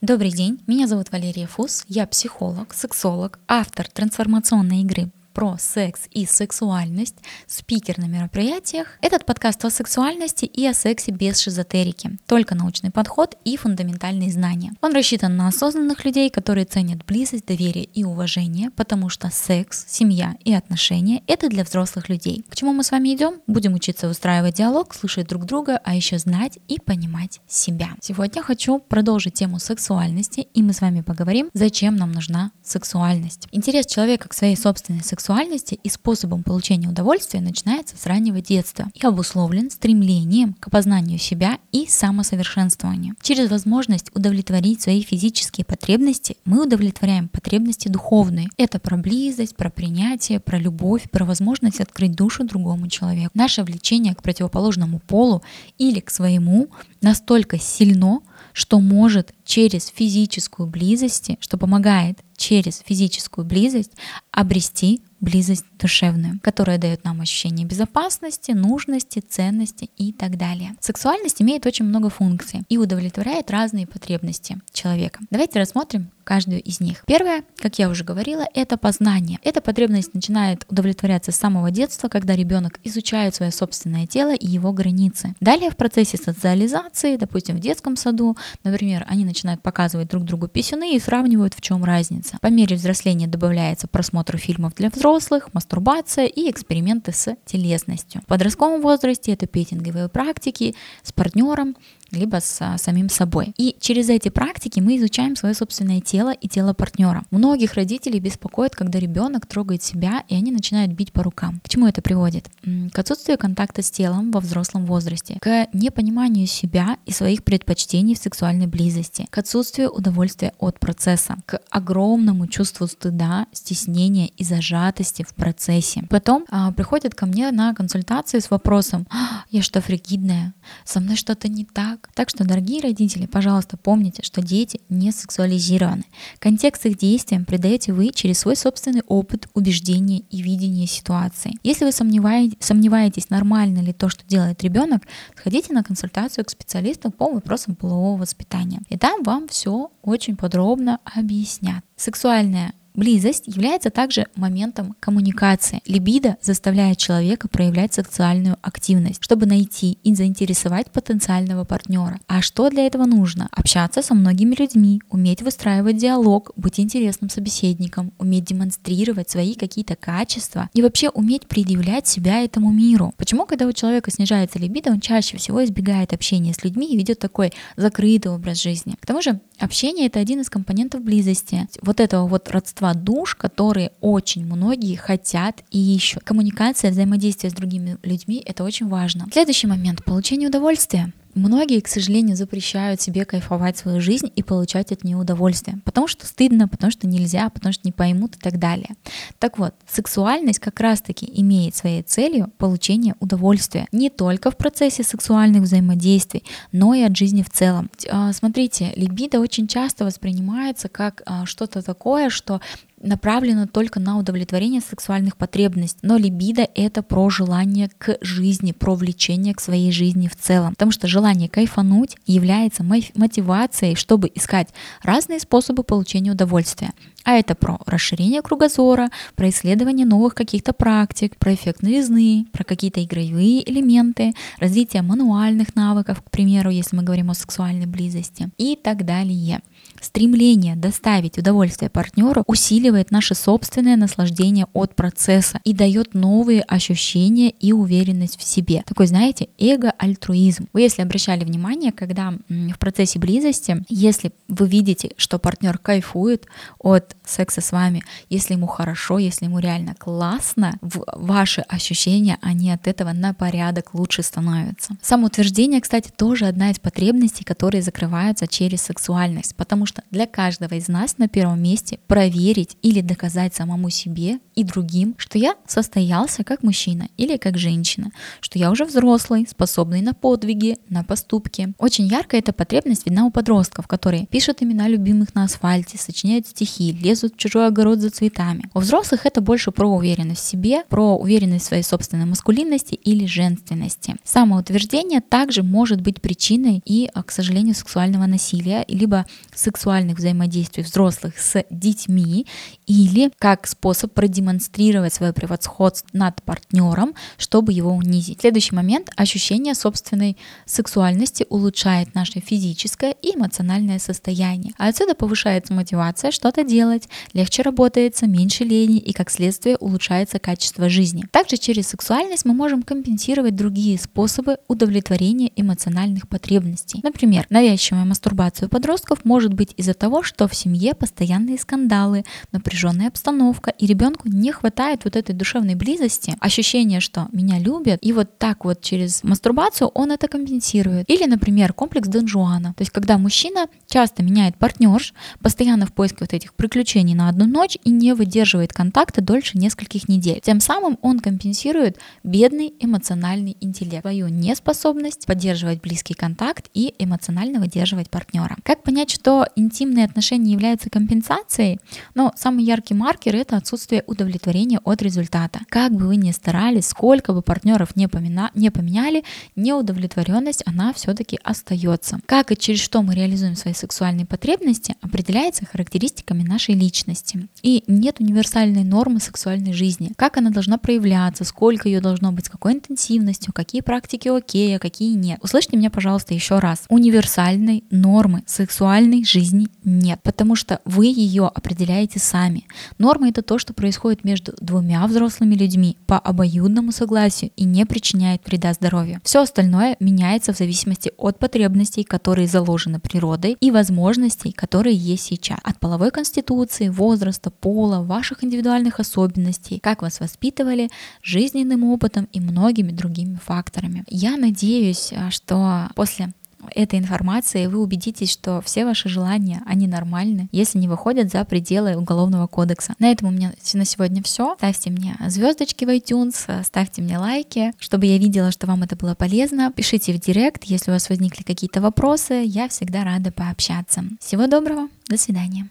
Добрый день, меня зовут Валерия Фус, я психолог, сексолог, автор трансформационной игры про секс и сексуальность, спикер на мероприятиях. Этот подкаст о сексуальности и о сексе без шизотерики, только научный подход и фундаментальные знания. Он рассчитан на осознанных людей, которые ценят близость, доверие и уважение, потому что секс, семья и отношения — это для взрослых людей. К чему мы с вами идем? Будем учиться выстраивать диалог, слышать друг друга, а еще знать и понимать себя. Сегодня хочу продолжить тему сексуальности, и мы с вами поговорим, зачем нам нужна сексуальность. Интерес человека к своей собственной сексуальности сексуальности и способом получения удовольствия начинается с раннего детства и обусловлен стремлением к опознанию себя и самосовершенствованию. Через возможность удовлетворить свои физические потребности мы удовлетворяем потребности духовные. Это про близость, про принятие, про любовь, про возможность открыть душу другому человеку. Наше влечение к противоположному полу или к своему настолько сильно, что может через физическую близость, что помогает через физическую близость обрести близость душевную, которая дает нам ощущение безопасности, нужности, ценности и так далее. Сексуальность имеет очень много функций и удовлетворяет разные потребности человека. Давайте рассмотрим каждую из них. Первое, как я уже говорила, это познание. Эта потребность начинает удовлетворяться с самого детства, когда ребенок изучает свое собственное тело и его границы. Далее в процессе социализации, допустим, в детском саду, например, они начинают показывать друг другу писюны и сравнивают, в чем разница. По мере взросления добавляется просмотр фильмов для взрослых, мастурбация и эксперименты с телесностью. В подростковом возрасте это петинговые практики с партнером, либо с а, самим собой. И через эти практики мы изучаем свое собственное тело и тело партнера. Многих родителей беспокоит, когда ребенок трогает себя, и они начинают бить по рукам. К чему это приводит? К отсутствию контакта с телом во взрослом возрасте, к непониманию себя и своих предпочтений в сексуальной близости, к отсутствию удовольствия от процесса, к огромному чувству стыда, стеснения и зажатости в процессе. Потом а, приходят ко мне на консультации с вопросом, «А, я что, фригидная? Со мной что-то не так? Так. Так что, дорогие родители, пожалуйста, помните, что дети не сексуализированы. Контекст их действиям придаете вы через свой собственный опыт, убеждения и видение ситуации. Если вы сомневаетесь, нормально ли то, что делает ребенок, сходите на консультацию к специалисту по вопросам полового воспитания. И там вам все очень подробно объяснят. Сексуальная Близость является также моментом коммуникации. Либидо заставляет человека проявлять сексуальную активность, чтобы найти и заинтересовать потенциального партнера. А что для этого нужно? Общаться со многими людьми, уметь выстраивать диалог, быть интересным собеседником, уметь демонстрировать свои какие-то качества и вообще уметь предъявлять себя этому миру. Почему, когда у человека снижается либидо, он чаще всего избегает общения с людьми и ведет такой закрытый образ жизни? К тому же общение это один из компонентов близости. Вот этого вот родства количество душ, которые очень многие хотят и ищут. Коммуникация, взаимодействие с другими людьми — это очень важно. Следующий момент — получение удовольствия. Многие, к сожалению, запрещают себе кайфовать свою жизнь и получать от нее удовольствие, потому что стыдно, потому что нельзя, потому что не поймут и так далее. Так вот, сексуальность как раз-таки имеет своей целью получение удовольствия не только в процессе сексуальных взаимодействий, но и от жизни в целом. А, смотрите, либидо очень часто воспринимается как а, что-то такое, что направлено только на удовлетворение сексуальных потребностей. Но либидо — это про желание к жизни, про влечение к своей жизни в целом. Потому что желание кайфануть является мотивацией, чтобы искать разные способы получения удовольствия. А это про расширение кругозора, про исследование новых каких-то практик, про эффект новизны, про какие-то игровые элементы, развитие мануальных навыков, к примеру, если мы говорим о сексуальной близости и так далее. Стремление доставить удовольствие партнеру усиливает наше собственное наслаждение от процесса и дает новые ощущения и уверенность в себе. Такой, знаете, эго-альтруизм. Вы, если обращали внимание, когда в процессе близости, если вы видите, что партнер кайфует от секса с вами, если ему хорошо, если ему реально классно, ваши ощущения, они от этого на порядок лучше становятся. Самоутверждение, кстати, тоже одна из потребностей, которые закрываются через сексуальность, потому что для каждого из нас на первом месте проверить или доказать самому себе и другим, что я состоялся как мужчина или как женщина, что я уже взрослый, способный на подвиги, на поступки. Очень ярко эта потребность видна у подростков, которые пишут имена любимых на асфальте, сочиняют стихи, лезут в чужой огород за цветами. У взрослых это больше про уверенность в себе, про уверенность в своей собственной маскулинности или женственности. Самоутверждение также может быть причиной и, к сожалению, сексуального насилия, либо сексуальных взаимодействий взрослых с детьми, или как способ продемонстрировать свое превосходство над партнером, чтобы его унизить. Следующий момент — ощущение собственной сексуальности улучшает наше физическое и эмоциональное состояние. А отсюда повышается мотивация что-то делать, легче работается, меньше лени и, как следствие, улучшается качество жизни. Также через сексуальность мы можем компенсировать другие способы удовлетворения эмоциональных потребностей. Например, навязчивая мастурбация у подростков может быть из-за того, что в семье постоянные скандалы, напряженная обстановка, и ребенку не хватает вот этой душевной близости, ощущения, что меня любят, и вот так вот через мастурбацию он это компенсирует. Или, например, комплекс Дон Жуана. То есть, когда мужчина часто меняет партнерш, постоянно в поиске вот этих приключений на одну ночь и не выдерживает контакта дольше нескольких недель. Тем самым он компенсирует бедный эмоциональный интеллект, свою неспособность поддерживать близкий контакт и эмоционально выдерживать партнера. Как понять, что интимные отношения являются компенсацией? Но самый яркий маркер — это отсутствие удовлетворения от результата. Как бы вы ни старались, сколько бы партнеров не, помина... не поменяли, неудовлетворенность, она все-таки остается. Как и через что мы реализуем свои сексуальные потребности, определяется характеристиками нашей личности. И нет универсальной нормы сексуальной жизни. Как она должна проявляться, сколько ее должно быть, с какой интенсивностью, какие практики окей, а какие нет. Услышьте меня, пожалуйста, еще раз. Универсальной нормы сексуальной жизни нет, потому что вы ее определяете сами. Норма это то, что происходит между двумя взрослыми людьми по обоюдному согласию и не причиняет вреда здоровью. Все остальное меняется в зависимости от потребностей, которые заложены природой и возможностей, которые есть сейчас. От половой конституции, возраста, пола, ваших индивидуальных особенностей, как вас воспитывали, жизненным опытом и многими другими факторами. Я надеюсь, а, что после этой информации вы убедитесь, что все ваши желания, они нормальны, если не выходят за пределы Уголовного кодекса. На этом у меня на сегодня все. Ставьте мне звездочки в iTunes, ставьте мне лайки, чтобы я видела, что вам это было полезно. Пишите в директ, если у вас возникли какие-то вопросы, я всегда рада пообщаться. Всего доброго, до свидания.